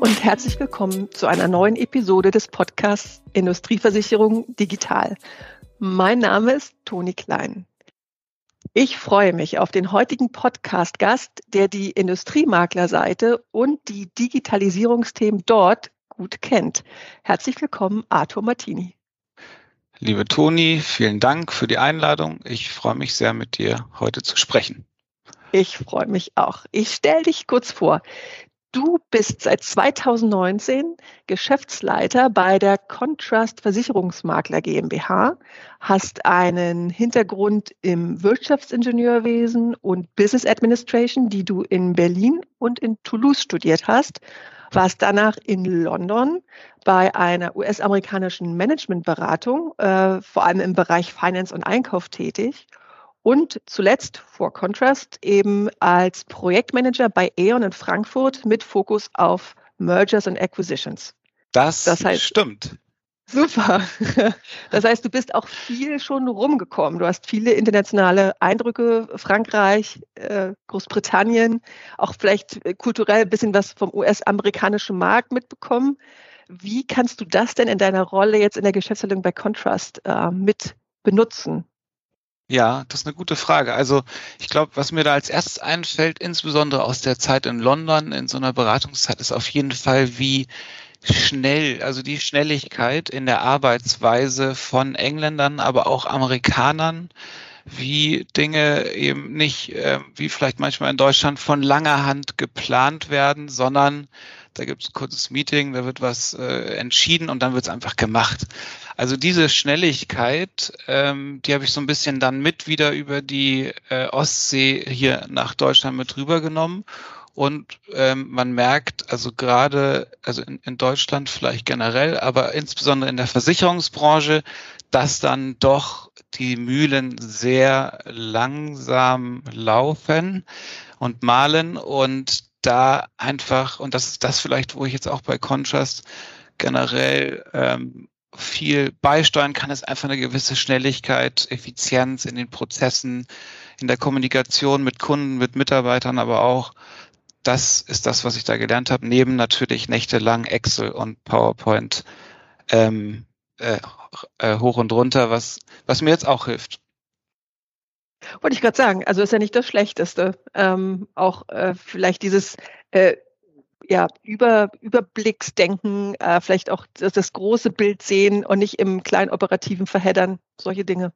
und herzlich willkommen zu einer neuen Episode des Podcasts Industrieversicherung Digital. Mein Name ist Toni Klein. Ich freue mich auf den heutigen Podcast-Gast, der die Industriemaklerseite und die Digitalisierungsthemen dort gut kennt. Herzlich willkommen, Arthur Martini. Liebe Toni, vielen Dank für die Einladung. Ich freue mich sehr, mit dir heute zu sprechen. Ich freue mich auch. Ich stelle dich kurz vor. Du bist seit 2019 Geschäftsleiter bei der Contrast Versicherungsmakler GmbH, hast einen Hintergrund im Wirtschaftsingenieurwesen und Business Administration, die du in Berlin und in Toulouse studiert hast, warst danach in London bei einer US-amerikanischen Managementberatung, äh, vor allem im Bereich Finance und Einkauf tätig und zuletzt vor Contrast eben als Projektmanager bei E.ON in Frankfurt mit Fokus auf Mergers and Acquisitions. Das, das heißt, stimmt. Super. Das heißt, du bist auch viel schon rumgekommen. Du hast viele internationale Eindrücke, Frankreich, äh, Großbritannien, auch vielleicht kulturell ein bisschen was vom US-amerikanischen Markt mitbekommen. Wie kannst du das denn in deiner Rolle jetzt in der Geschäftsleitung bei Contrast äh, mit benutzen? Ja, das ist eine gute Frage. Also ich glaube, was mir da als erstes einfällt, insbesondere aus der Zeit in London, in so einer Beratungszeit, ist auf jeden Fall, wie schnell, also die Schnelligkeit in der Arbeitsweise von Engländern, aber auch Amerikanern, wie Dinge eben nicht, äh, wie vielleicht manchmal in Deutschland, von langer Hand geplant werden, sondern da gibt es ein kurzes Meeting, da wird was äh, entschieden und dann wird es einfach gemacht. Also diese Schnelligkeit, ähm, die habe ich so ein bisschen dann mit wieder über die äh, Ostsee hier nach Deutschland mit rübergenommen. Und ähm, man merkt, also gerade, also in, in Deutschland vielleicht generell, aber insbesondere in der Versicherungsbranche, dass dann doch die Mühlen sehr langsam laufen und malen und da einfach, und das ist das vielleicht, wo ich jetzt auch bei Contrast generell ähm, viel beisteuern kann, ist einfach eine gewisse Schnelligkeit, Effizienz in den Prozessen, in der Kommunikation mit Kunden, mit Mitarbeitern, aber auch das ist das, was ich da gelernt habe, neben natürlich nächtelang Excel und PowerPoint ähm, äh, äh, hoch und runter, was, was mir jetzt auch hilft. Wollte ich gerade sagen, also ist ja nicht das Schlechteste. Ähm, auch äh, vielleicht dieses äh, ja, Über, Überblicksdenken, äh, vielleicht auch das, das, große Bild sehen und nicht im kleinen operativen Verheddern, solche Dinge.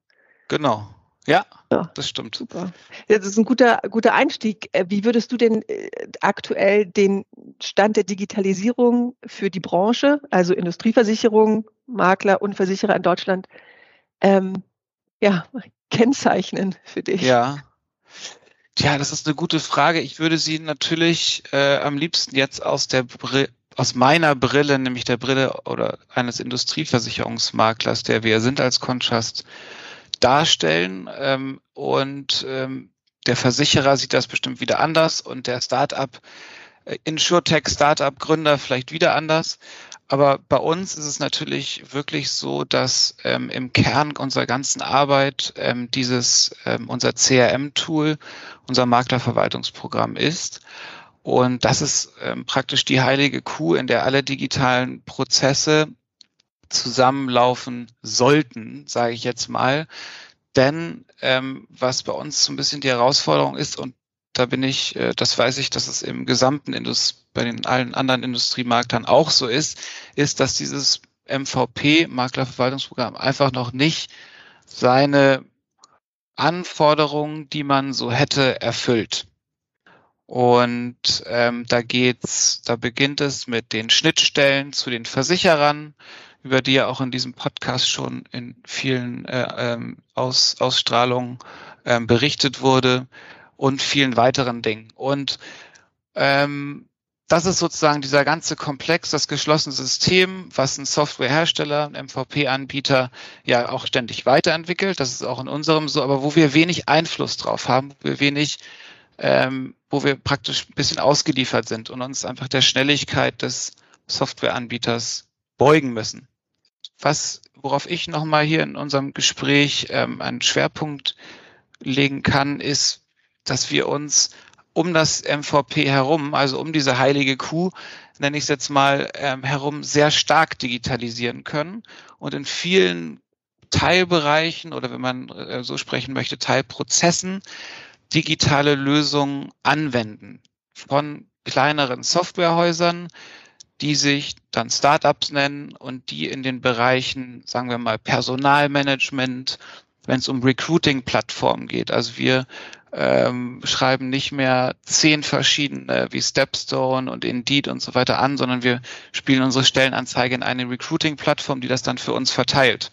Genau. Ja, ja, das stimmt. Super. Das ist ein guter, guter Einstieg. Äh, wie würdest du denn äh, aktuell den Stand der Digitalisierung für die Branche, also Industrieversicherung, Makler und Versicherer in Deutschland, ähm, ja, kennzeichnen für dich? Ja. Tja, das ist eine gute Frage. Ich würde sie natürlich äh, am liebsten jetzt aus der Brille aus meiner Brille, nämlich der Brille oder eines Industrieversicherungsmaklers, der wir sind als Contrast, darstellen. Ähm, und ähm, der Versicherer sieht das bestimmt wieder anders und der Startup, äh, Insurtech Startup Gründer vielleicht wieder anders. Aber bei uns ist es natürlich wirklich so, dass ähm, im Kern unserer ganzen Arbeit ähm, dieses ähm, unser CRM-Tool, unser Maklerverwaltungsprogramm ist. Und das ist ähm, praktisch die heilige Kuh, in der alle digitalen Prozesse zusammenlaufen sollten, sage ich jetzt mal. Denn ähm, was bei uns so ein bisschen die Herausforderung ist, und da bin ich, äh, das weiß ich, dass es im gesamten Indust bei den allen anderen Industriemarktern auch so ist, ist, dass dieses MVP, Maklerverwaltungsprogramm, einfach noch nicht seine Anforderungen, die man so hätte, erfüllt. Und ähm, da geht's, da beginnt es mit den Schnittstellen zu den Versicherern, über die ja auch in diesem Podcast schon in vielen äh, ähm, Aus, Ausstrahlungen ähm, berichtet wurde und vielen weiteren Dingen. Und ähm, das ist sozusagen dieser ganze Komplex, das geschlossene System, was ein Softwarehersteller, ein MVP-Anbieter ja auch ständig weiterentwickelt. Das ist auch in unserem so, aber wo wir wenig Einfluss drauf haben, wo wir wenig, ähm, wo wir praktisch ein bisschen ausgeliefert sind und uns einfach der Schnelligkeit des Softwareanbieters beugen müssen. Was, worauf ich nochmal hier in unserem Gespräch ähm, einen Schwerpunkt legen kann, ist, dass wir uns um das MVP herum, also um diese heilige Kuh, nenne ich es jetzt mal, ähm, herum sehr stark digitalisieren können und in vielen Teilbereichen oder wenn man äh, so sprechen möchte, Teilprozessen digitale Lösungen anwenden. Von kleineren Softwarehäusern, die sich dann Startups nennen und die in den Bereichen, sagen wir mal, Personalmanagement, wenn es um Recruiting-Plattformen geht. Also wir ähm, schreiben nicht mehr zehn verschiedene wie Stepstone und Indeed und so weiter an, sondern wir spielen unsere Stellenanzeige in eine Recruiting-Plattform, die das dann für uns verteilt.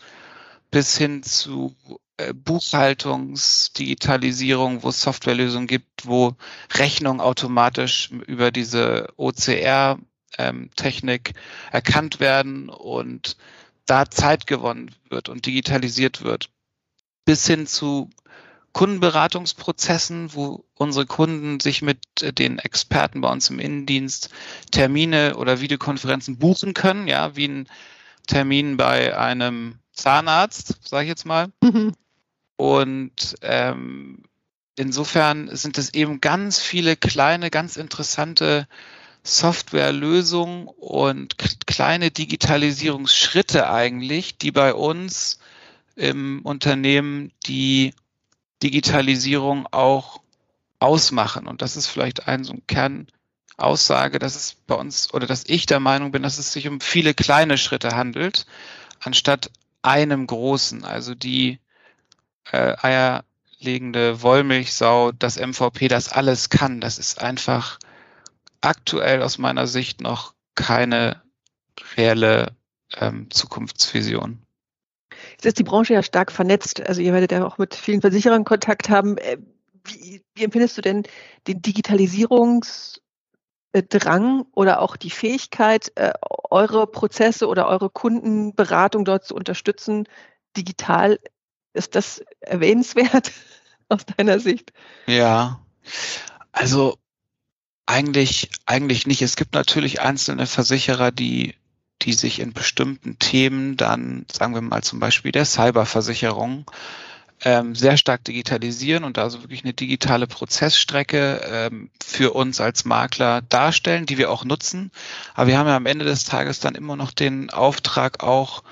Bis hin zu äh, Buchhaltungsdigitalisierung, wo es Softwarelösungen gibt, wo Rechnungen automatisch über diese OCR-Technik ähm, erkannt werden und da Zeit gewonnen wird und digitalisiert wird. Bis hin zu Kundenberatungsprozessen, wo unsere Kunden sich mit äh, den Experten bei uns im Innendienst Termine oder Videokonferenzen buchen können, ja, wie ein Termin bei einem Zahnarzt, sage ich jetzt mal. Mhm. Und ähm, insofern sind es eben ganz viele kleine, ganz interessante Softwarelösungen und kleine Digitalisierungsschritte eigentlich, die bei uns im Unternehmen die Digitalisierung auch ausmachen. Und das ist vielleicht ein so ein Kernaussage, dass es bei uns oder dass ich der Meinung bin, dass es sich um viele kleine Schritte handelt, anstatt einem großen. Also die äh, eierlegende Wollmilchsau, das MVP, das alles kann. Das ist einfach aktuell aus meiner Sicht noch keine reelle ähm, Zukunftsvision. Jetzt ist die Branche ja stark vernetzt. Also ihr werdet ja auch mit vielen Versicherern Kontakt haben. Äh, wie, wie empfindest du denn den Digitalisierungsdrang oder auch die Fähigkeit, äh, eure Prozesse oder eure Kundenberatung dort zu unterstützen, digital ist das erwähnenswert aus deiner Sicht? Ja, also eigentlich, eigentlich nicht. Es gibt natürlich einzelne Versicherer, die, die sich in bestimmten Themen dann, sagen wir mal zum Beispiel der Cyberversicherung, ähm, sehr stark digitalisieren und also wirklich eine digitale Prozessstrecke ähm, für uns als Makler darstellen, die wir auch nutzen. Aber wir haben ja am Ende des Tages dann immer noch den Auftrag auch,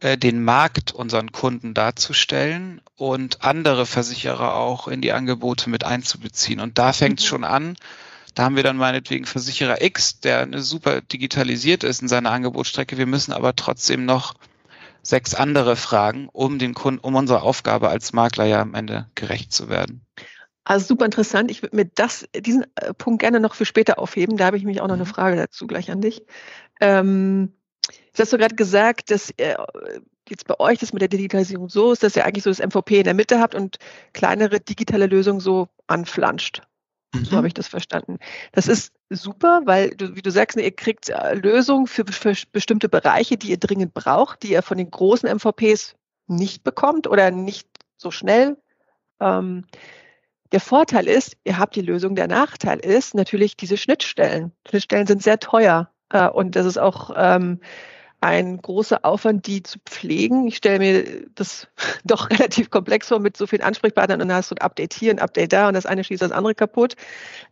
äh, den Markt unseren Kunden darzustellen und andere Versicherer auch in die Angebote mit einzubeziehen. Und da fängt es mhm. schon an. Da haben wir dann meinetwegen Versicherer X, der super digitalisiert ist in seiner Angebotsstrecke. Wir müssen aber trotzdem noch sechs andere fragen, um den Kunden, um unserer Aufgabe als Makler ja am Ende gerecht zu werden. Also super interessant. Ich würde mir das, diesen äh, Punkt gerne noch für später aufheben. Da habe ich mich auch noch eine mhm. Frage dazu gleich an dich. Ähm, Jetzt hast du gerade gesagt, dass äh, jetzt bei euch das mit der Digitalisierung so ist, dass ihr eigentlich so das MVP in der Mitte habt und kleinere digitale Lösungen so anflanscht. Mhm. So habe ich das verstanden. Das ist super, weil du, wie du sagst, ihr kriegt äh, Lösungen für, für bestimmte Bereiche, die ihr dringend braucht, die ihr von den großen MVPs nicht bekommt oder nicht so schnell. Ähm, der Vorteil ist, ihr habt die Lösung. Der Nachteil ist natürlich diese Schnittstellen. Schnittstellen sind sehr teuer. Äh, und das ist auch ähm, ein großer Aufwand, die zu pflegen. Ich stelle mir das doch relativ komplex vor mit so vielen Ansprechpartnern und dann hast du ein Update hier, ein Update da und das eine schießt das andere kaputt.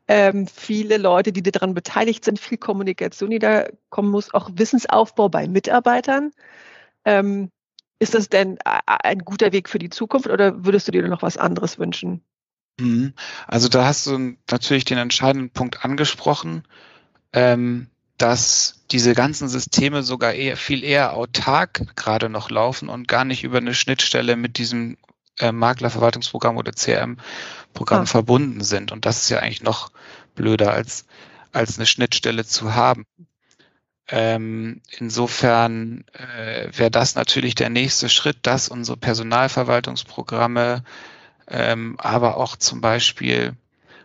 Ähm, viele Leute, die daran beteiligt sind, viel Kommunikation, die da kommen muss, auch Wissensaufbau bei Mitarbeitern. Ähm, ist das denn ein guter Weg für die Zukunft oder würdest du dir noch was anderes wünschen? Mhm. Also da hast du natürlich den entscheidenden Punkt angesprochen. Ähm, dass diese ganzen Systeme sogar eher, viel eher autark gerade noch laufen und gar nicht über eine Schnittstelle mit diesem äh, Maklerverwaltungsprogramm oder CRM-Programm ah. verbunden sind. Und das ist ja eigentlich noch blöder als, als eine Schnittstelle zu haben. Ähm, insofern äh, wäre das natürlich der nächste Schritt, dass unsere Personalverwaltungsprogramme, ähm, aber auch zum Beispiel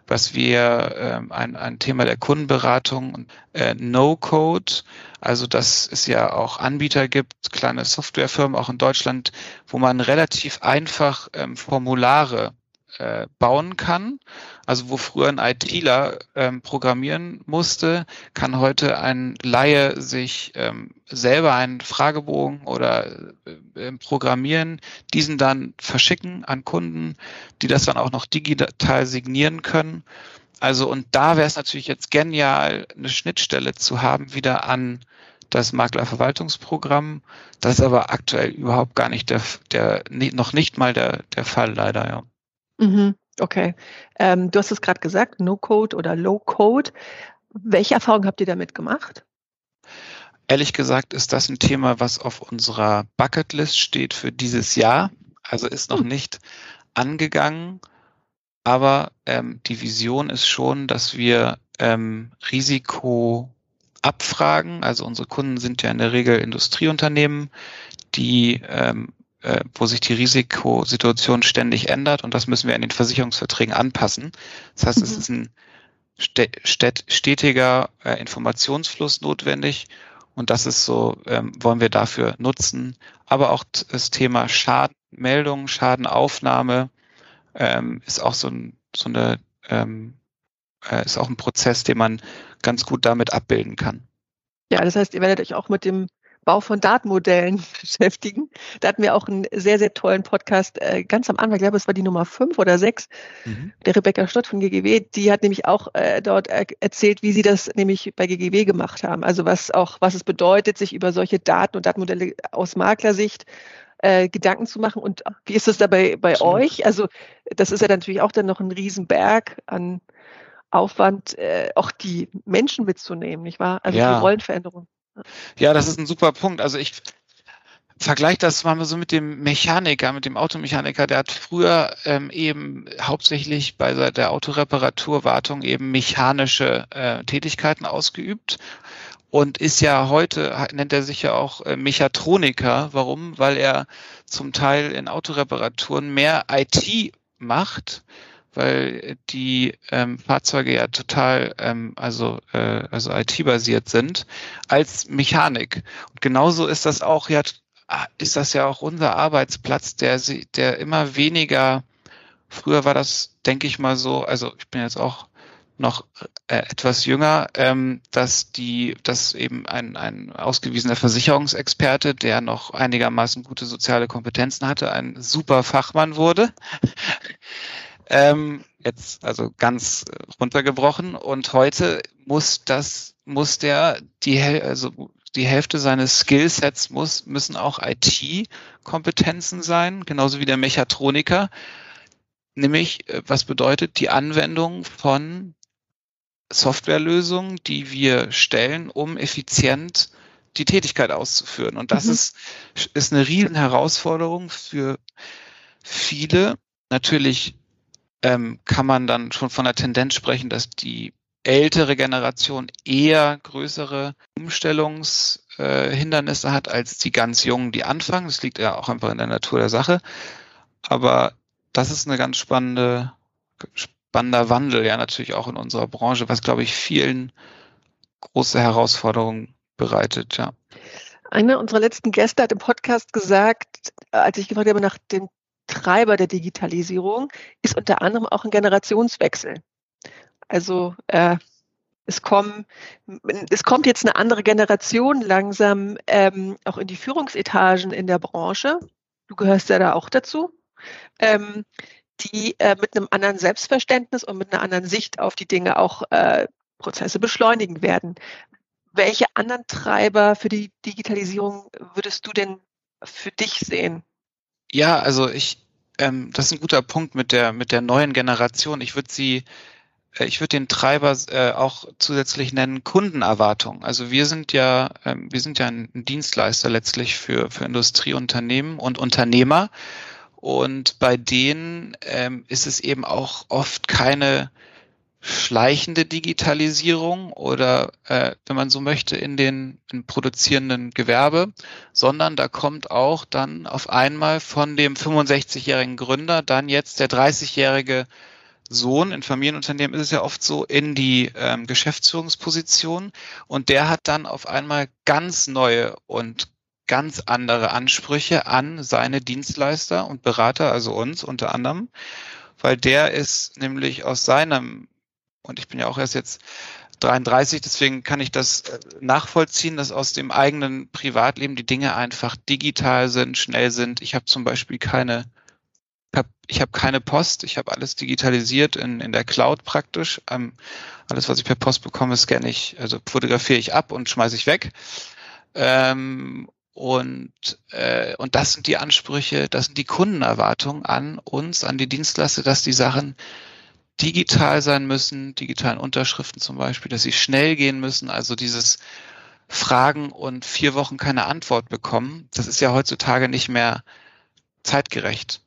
was wir ähm, ein, ein Thema der Kundenberatung äh, No-Code, also dass es ja auch Anbieter gibt, kleine Softwarefirmen auch in Deutschland, wo man relativ einfach ähm, Formulare äh, bauen kann. Also wo früher ein ITler ähm, programmieren musste, kann heute ein Laie sich ähm, selber einen Fragebogen oder äh, programmieren, diesen dann verschicken an Kunden, die das dann auch noch digital signieren können. Also und da wäre es natürlich jetzt genial, eine Schnittstelle zu haben wieder an das Maklerverwaltungsprogramm. Das ist aber aktuell überhaupt gar nicht der, der noch nicht mal der, der Fall leider, ja. Mhm, okay. Ähm, du hast es gerade gesagt, No-Code oder Low-Code. Welche Erfahrungen habt ihr damit gemacht? Ehrlich gesagt ist das ein Thema, was auf unserer Bucketlist steht für dieses Jahr. Also ist noch hm. nicht angegangen, aber ähm, die Vision ist schon, dass wir ähm, Risiko abfragen. Also unsere Kunden sind ja in der Regel Industrieunternehmen, die ähm, äh, wo sich die Risikosituation ständig ändert und das müssen wir in den Versicherungsverträgen anpassen. Das heißt, mhm. es ist ein stetiger äh, Informationsfluss notwendig und das ist so, ähm, wollen wir dafür nutzen. Aber auch das Thema Schadenmeldung, Schadenaufnahme ähm, ist auch so, ein, so eine, ähm, äh, ist auch ein Prozess, den man ganz gut damit abbilden kann. Ja, das heißt, ihr werdet euch auch mit dem Bau von Datenmodellen beschäftigen. Da hatten wir auch einen sehr, sehr tollen Podcast äh, ganz am Anfang, ich glaube, es war die Nummer fünf oder sechs, mhm. der Rebecca Stott von GGW, die hat nämlich auch äh, dort er erzählt, wie sie das nämlich bei GGW gemacht haben. Also was auch, was es bedeutet, sich über solche Daten und Datenmodelle aus Maklersicht äh, Gedanken zu machen. Und wie ist das dabei bei euch? Also das ist ja natürlich auch dann noch ein Riesenberg an Aufwand, äh, auch die Menschen mitzunehmen, nicht wahr? Also ja. die Rollenveränderung. Ja, das ist ein super Punkt. Also ich vergleiche das mal so mit dem Mechaniker, mit dem Automechaniker, der hat früher ähm, eben hauptsächlich bei der Autoreparaturwartung eben mechanische äh, Tätigkeiten ausgeübt und ist ja heute, nennt er sich ja auch äh, Mechatroniker. Warum? Weil er zum Teil in Autoreparaturen mehr IT macht weil die ähm, Fahrzeuge ja total ähm, also äh, also IT-basiert sind als Mechanik. Und genauso ist das auch ja ist das ja auch unser Arbeitsplatz, der der immer weniger früher war das, denke ich mal so, also ich bin jetzt auch noch äh, etwas jünger, ähm, dass die, dass eben ein, ein ausgewiesener Versicherungsexperte, der noch einigermaßen gute soziale Kompetenzen hatte, ein super Fachmann wurde. Ähm, jetzt also ganz runtergebrochen. Und heute muss das, muss der die, also die Hälfte seines Skillsets muss, müssen auch IT-Kompetenzen sein, genauso wie der Mechatroniker. Nämlich, äh, was bedeutet die Anwendung von Softwarelösungen, die wir stellen, um effizient die Tätigkeit auszuführen. Und das mhm. ist, ist eine riesen Herausforderung für viele. Natürlich ähm, kann man dann schon von der Tendenz sprechen, dass die ältere Generation eher größere Umstellungshindernisse äh, hat als die ganz Jungen, die anfangen. Das liegt ja auch einfach in der Natur der Sache. Aber das ist eine ganz spannende, spannender Wandel, ja, natürlich auch in unserer Branche, was, glaube ich, vielen große Herausforderungen bereitet, ja. Einer unserer letzten Gäste hat im Podcast gesagt, als ich gefragt habe nach dem Treiber der Digitalisierung ist unter anderem auch ein Generationswechsel. Also äh, es, kommen, es kommt jetzt eine andere Generation langsam ähm, auch in die Führungsetagen in der Branche. Du gehörst ja da auch dazu. Ähm, die äh, mit einem anderen Selbstverständnis und mit einer anderen Sicht auf die Dinge auch äh, Prozesse beschleunigen werden. Welche anderen Treiber für die Digitalisierung würdest du denn für dich sehen? Ja, also ich, ähm, das ist ein guter Punkt mit der mit der neuen Generation. Ich würde sie, äh, ich würde den Treiber äh, auch zusätzlich nennen Kundenerwartung. Also wir sind ja, ähm, wir sind ja ein Dienstleister letztlich für für Industrieunternehmen und Unternehmer. Und bei denen ähm, ist es eben auch oft keine schleichende Digitalisierung oder, äh, wenn man so möchte, in den in produzierenden Gewerbe, sondern da kommt auch dann auf einmal von dem 65-jährigen Gründer dann jetzt der 30-jährige Sohn, in Familienunternehmen ist es ja oft so, in die ähm, Geschäftsführungsposition. Und der hat dann auf einmal ganz neue und ganz andere Ansprüche an seine Dienstleister und Berater, also uns unter anderem, weil der ist nämlich aus seinem und ich bin ja auch erst jetzt 33, deswegen kann ich das äh, nachvollziehen, dass aus dem eigenen Privatleben die Dinge einfach digital sind, schnell sind. Ich habe zum Beispiel keine habe ich hab keine Post, ich habe alles digitalisiert in, in der Cloud praktisch. Ähm, alles, was ich per Post bekomme, scanne ich, also fotografiere ich ab und schmeiße ich weg. Ähm, und, äh, und das sind die Ansprüche, das sind die Kundenerwartungen an uns, an die Dienstleister, dass die Sachen digital sein müssen, digitalen Unterschriften zum Beispiel, dass sie schnell gehen müssen. Also dieses Fragen und vier Wochen keine Antwort bekommen, das ist ja heutzutage nicht mehr zeitgerecht.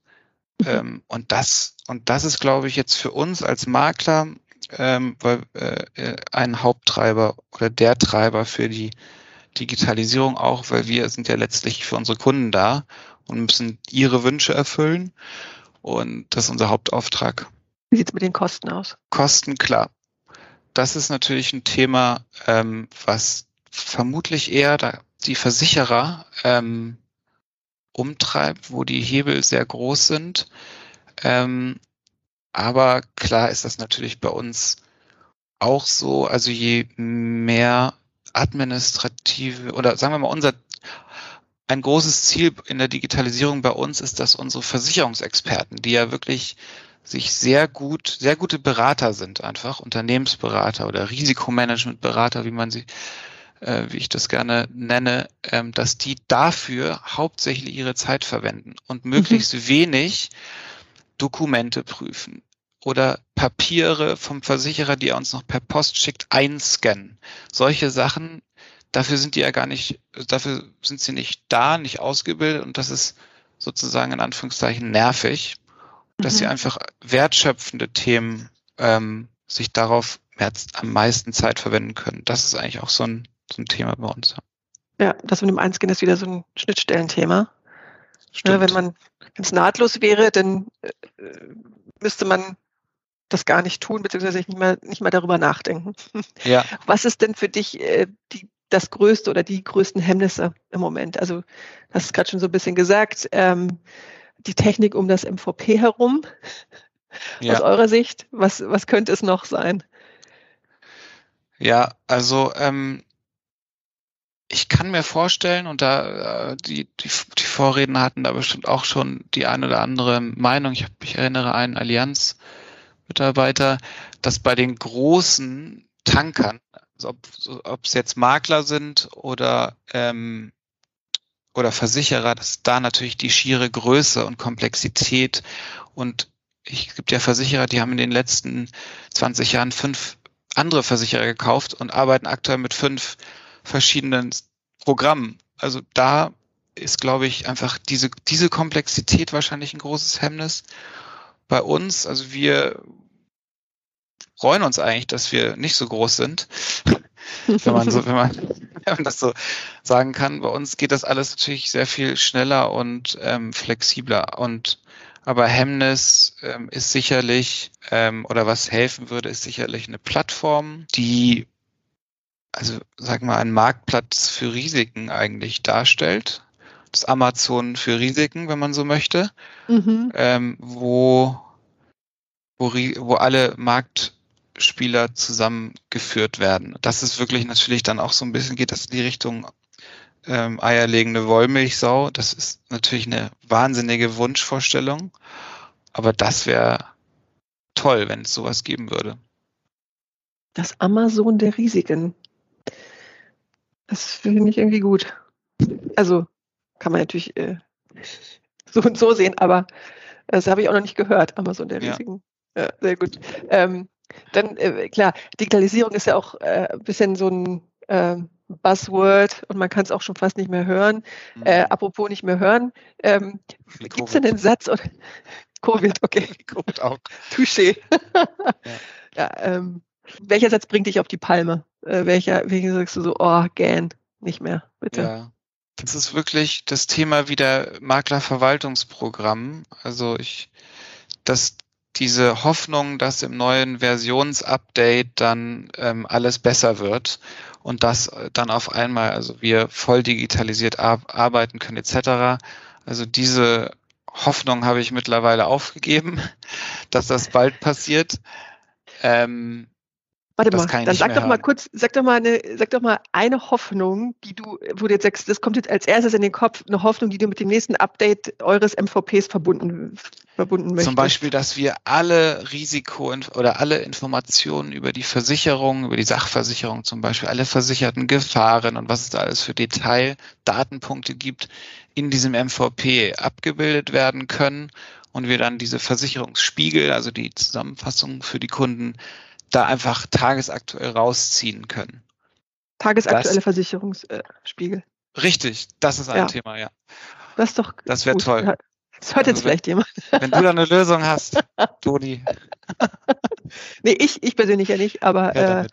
Mhm. Ähm, und das, und das ist, glaube ich, jetzt für uns als Makler ähm, weil, äh, ein Haupttreiber oder der Treiber für die Digitalisierung auch, weil wir sind ja letztlich für unsere Kunden da und müssen ihre Wünsche erfüllen. Und das ist unser Hauptauftrag. Wie sieht es mit den Kosten aus? Kosten, klar. Das ist natürlich ein Thema, ähm, was vermutlich eher da die Versicherer ähm, umtreibt, wo die Hebel sehr groß sind. Ähm, aber klar ist das natürlich bei uns auch so. Also je mehr administrative oder sagen wir mal unser ein großes Ziel in der Digitalisierung bei uns ist, dass unsere Versicherungsexperten, die ja wirklich sich sehr gut, sehr gute Berater sind, einfach Unternehmensberater oder Risikomanagementberater, wie man sie, äh, wie ich das gerne nenne, ähm, dass die dafür hauptsächlich ihre Zeit verwenden und möglichst mhm. wenig Dokumente prüfen oder Papiere vom Versicherer, die er uns noch per Post schickt, einscannen. Solche Sachen, dafür sind die ja gar nicht, dafür sind sie nicht da, nicht ausgebildet und das ist sozusagen in Anführungszeichen nervig dass mhm. sie einfach wertschöpfende Themen ähm, sich darauf mehr, am meisten Zeit verwenden können. Das ist eigentlich auch so ein, so ein Thema bei uns. Ja, das mit dem Einscannen ist wieder so ein Schnittstellenthema. Ja, wenn man, es nahtlos wäre, dann äh, müsste man das gar nicht tun, beziehungsweise nicht mal, nicht mal darüber nachdenken. Ja. Was ist denn für dich äh, die, das größte oder die größten Hemmnisse im Moment? Also, du hast gerade schon so ein bisschen gesagt, ähm, die Technik um das MVP herum? Ja. Aus eurer Sicht, was, was könnte es noch sein? Ja, also ähm, ich kann mir vorstellen, und da äh, die, die, die Vorreden hatten da bestimmt auch schon die eine oder andere Meinung. Ich, ich erinnere einen Allianz-Mitarbeiter, dass bei den großen Tankern, also ob es jetzt Makler sind oder ähm, oder Versicherer, dass da natürlich die schiere Größe und Komplexität und ich gibt ja Versicherer, die haben in den letzten 20 Jahren fünf andere Versicherer gekauft und arbeiten aktuell mit fünf verschiedenen Programmen. Also da ist, glaube ich, einfach diese, diese Komplexität wahrscheinlich ein großes Hemmnis. Bei uns, also wir freuen uns eigentlich, dass wir nicht so groß sind wenn man so, wenn man, wenn man das so sagen kann. Bei uns geht das alles natürlich sehr viel schneller und ähm, flexibler. Und aber Hemmnis ähm, ist sicherlich, ähm, oder was helfen würde, ist sicherlich eine Plattform, die also sag mal, einen Marktplatz für Risiken eigentlich darstellt. Das Amazon für Risiken, wenn man so möchte, mhm. ähm, wo, wo, wo alle Markt Spieler zusammengeführt werden. Das ist wirklich natürlich dann auch so ein bisschen, geht das in die Richtung ähm, eierlegende Wollmilchsau. Das ist natürlich eine wahnsinnige Wunschvorstellung, aber das wäre toll, wenn es sowas geben würde. Das Amazon der Risiken. Das finde ich irgendwie gut. Also kann man natürlich äh, so und so sehen, aber das habe ich auch noch nicht gehört, Amazon der Risiken. Ja, ja sehr gut. Ähm, dann, äh, klar, Digitalisierung ist ja auch äh, ein bisschen so ein äh, Buzzword und man kann es auch schon fast nicht mehr hören. Mhm. Äh, apropos nicht mehr hören, ähm, gibt es denn den Satz oder Covid, okay. Covid auch. Touché. ja, ja ähm, welcher Satz bringt dich auf die Palme? Äh, welcher, welcher sagst du so, oh, gähn, nicht mehr, bitte? Ja. Das ist wirklich das Thema wieder Maklerverwaltungsprogramm. Also ich, das diese Hoffnung, dass im neuen Versionsupdate dann ähm, alles besser wird und dass dann auf einmal, also wir voll digitalisiert ar arbeiten können etc. Also diese Hoffnung habe ich mittlerweile aufgegeben, dass das bald passiert. Ähm, Warte das mal, dann sag doch hören. mal kurz, sag doch mal eine, sag doch mal eine Hoffnung, die du, wo du jetzt sagst, das kommt jetzt als erstes in den Kopf, eine Hoffnung, die du mit dem nächsten Update eures MVPs verbunden, verbunden möchtest. Zum Beispiel, dass wir alle Risiko oder alle Informationen über die Versicherung, über die Sachversicherung zum Beispiel, alle versicherten Gefahren und was es da alles für Detaildatenpunkte gibt, in diesem MVP abgebildet werden können und wir dann diese Versicherungsspiegel, also die Zusammenfassung für die Kunden, da einfach tagesaktuell rausziehen können. Tagesaktuelle Versicherungsspiegel. Richtig, das ist ein ja. Thema, ja. Das ist doch. Das wäre toll. Das hört also jetzt vielleicht jemand. Wenn du da eine Lösung hast, Toni. nee, ich, ich persönlich ja nicht, aber ja, äh,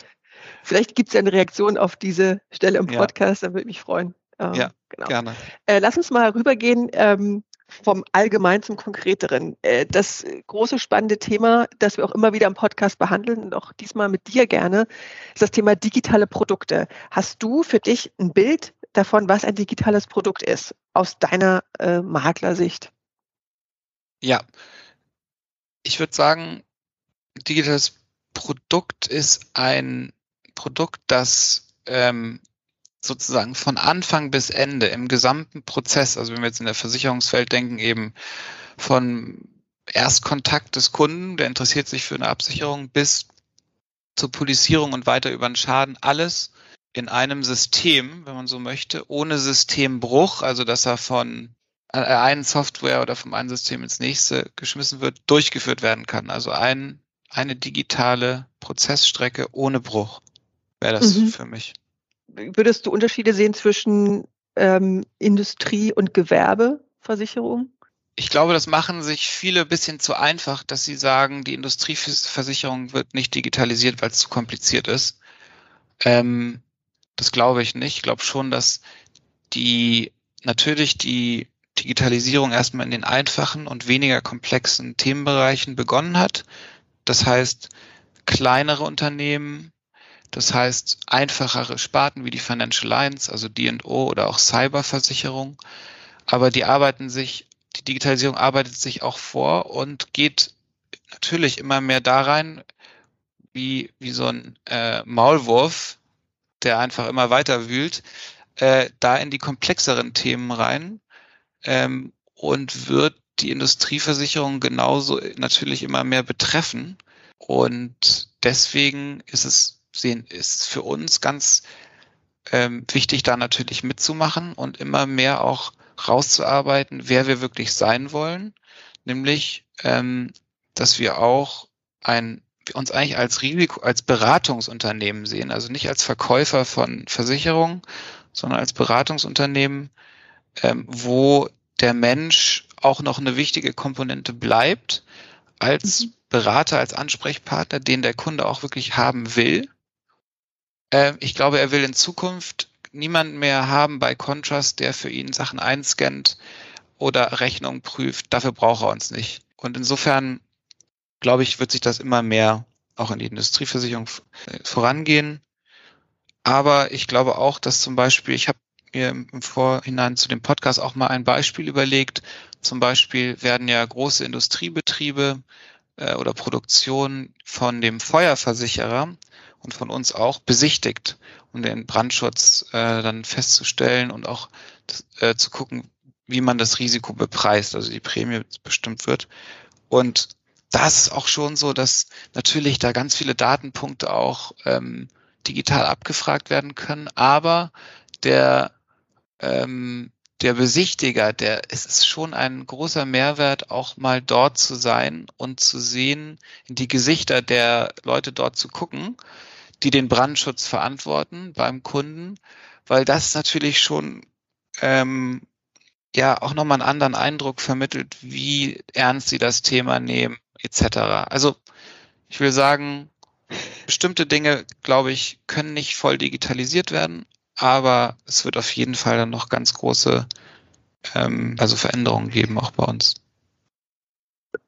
vielleicht gibt es ja eine Reaktion auf diese Stelle im Podcast, ja. da würde ich mich freuen. Ähm, ja, genau. gerne. Äh, lass uns mal rübergehen ähm, vom Allgemein zum Konkreteren. Äh, das große spannende Thema, das wir auch immer wieder im Podcast behandeln und auch diesmal mit dir gerne, ist das Thema digitale Produkte. Hast du für dich ein Bild davon, was ein digitales Produkt ist, aus deiner äh, Maklersicht? Ja, ich würde sagen, digitales Produkt ist ein Produkt, das ähm, sozusagen von Anfang bis Ende im gesamten Prozess, also wenn wir jetzt in der Versicherungswelt denken, eben von Erstkontakt des Kunden, der interessiert sich für eine Absicherung, bis zur Polizierung und weiter über den Schaden, alles in einem System, wenn man so möchte, ohne Systembruch, also dass er von äh, einen Software oder vom einen System ins nächste geschmissen wird, durchgeführt werden kann. Also ein, eine digitale Prozessstrecke ohne Bruch wäre das mhm. für mich würdest du Unterschiede sehen zwischen ähm, Industrie- und Gewerbeversicherung? Ich glaube, das machen sich viele ein bisschen zu einfach, dass sie sagen, die Industrieversicherung wird nicht digitalisiert, weil es zu kompliziert ist. Ähm, das glaube ich nicht. Ich glaube schon, dass die natürlich die Digitalisierung erstmal in den einfachen und weniger komplexen Themenbereichen begonnen hat. Das heißt, kleinere Unternehmen das heißt, einfachere Sparten wie die Financial Lines, also D&O oder auch Cyberversicherung. Aber die arbeiten sich, die Digitalisierung arbeitet sich auch vor und geht natürlich immer mehr da rein, wie, wie so ein äh, Maulwurf, der einfach immer weiter wühlt, äh, da in die komplexeren Themen rein ähm, und wird die Industrieversicherung genauso natürlich immer mehr betreffen. Und deswegen ist es sehen, ist für uns ganz ähm, wichtig, da natürlich mitzumachen und immer mehr auch rauszuarbeiten, wer wir wirklich sein wollen. Nämlich, ähm, dass wir auch ein uns eigentlich als Risiko, als Beratungsunternehmen sehen, also nicht als Verkäufer von Versicherungen, sondern als Beratungsunternehmen, ähm, wo der Mensch auch noch eine wichtige Komponente bleibt, als mhm. Berater, als Ansprechpartner, den der Kunde auch wirklich haben will äh, ich glaube, er will in Zukunft niemanden mehr haben bei Contrast, der für ihn Sachen einscannt oder Rechnungen prüft. Dafür braucht er uns nicht. Und insofern, glaube ich, wird sich das immer mehr auch in die Industrieversicherung äh, vorangehen. Aber ich glaube auch, dass zum Beispiel, ich habe mir im Vorhinein zu dem Podcast auch mal ein Beispiel überlegt. Zum Beispiel werden ja große Industriebetriebe äh, oder Produktionen von dem Feuerversicherer und von uns auch besichtigt, um den Brandschutz äh, dann festzustellen und auch äh, zu gucken, wie man das Risiko bepreist, also die Prämie bestimmt wird. Und das ist auch schon so, dass natürlich da ganz viele Datenpunkte auch ähm, digital abgefragt werden können, aber der ähm, der Besichtiger, der es ist schon ein großer Mehrwert, auch mal dort zu sein und zu sehen, in die Gesichter der Leute dort zu gucken die den Brandschutz verantworten beim Kunden, weil das natürlich schon ähm, ja auch nochmal einen anderen Eindruck vermittelt, wie ernst sie das Thema nehmen, etc. Also ich will sagen, bestimmte Dinge, glaube ich, können nicht voll digitalisiert werden, aber es wird auf jeden Fall dann noch ganz große ähm, also Veränderungen geben, auch bei uns.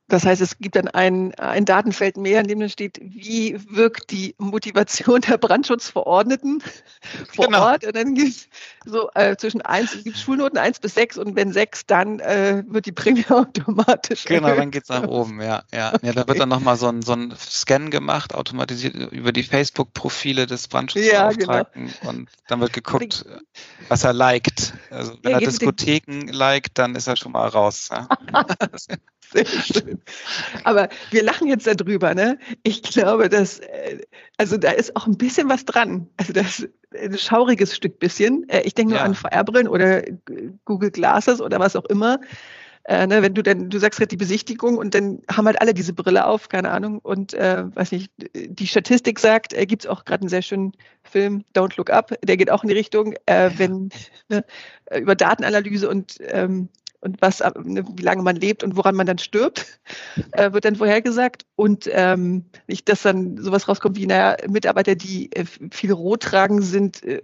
Das heißt, es gibt dann ein, ein Datenfeld mehr, in dem dann steht, wie wirkt die Motivation der Brandschutzverordneten vor genau. Ort. Und dann gibt es so äh, zwischen eins, gibt Schulnoten eins bis sechs und wenn sechs, dann äh, wird die Prämie automatisch. Genau, erhöht. dann geht's nach oben, ja. ja. Ja da wird dann nochmal so ein, so ein Scan gemacht, automatisiert über die Facebook-Profile des Brandschutzbeauftragten ja, genau. und dann wird geguckt, was er liked. Also wenn ja, er Diskotheken liked, dann ist er schon mal raus. Ja. Sehr schön. Aber wir lachen jetzt darüber, ne? Ich glaube, dass, äh, also da ist auch ein bisschen was dran. Also das ist ein schauriges Stück bisschen. Äh, ich denke nur ja. an VR-Brillen oder Google Glasses oder was auch immer. Äh, ne, wenn du dann, du sagst gerade die Besichtigung und dann haben halt alle diese Brille auf, keine Ahnung. Und äh, weiß nicht, die Statistik sagt, äh, gibt es auch gerade einen sehr schönen Film, Don't Look Up, der geht auch in die Richtung, äh, wenn ne, über Datenanalyse und ähm, und was, äh, ne, wie lange man lebt und woran man dann stirbt, äh, wird dann vorhergesagt. Und ähm, nicht, dass dann sowas rauskommt wie, naja, Mitarbeiter, die äh, viel Rot tragen, sind äh,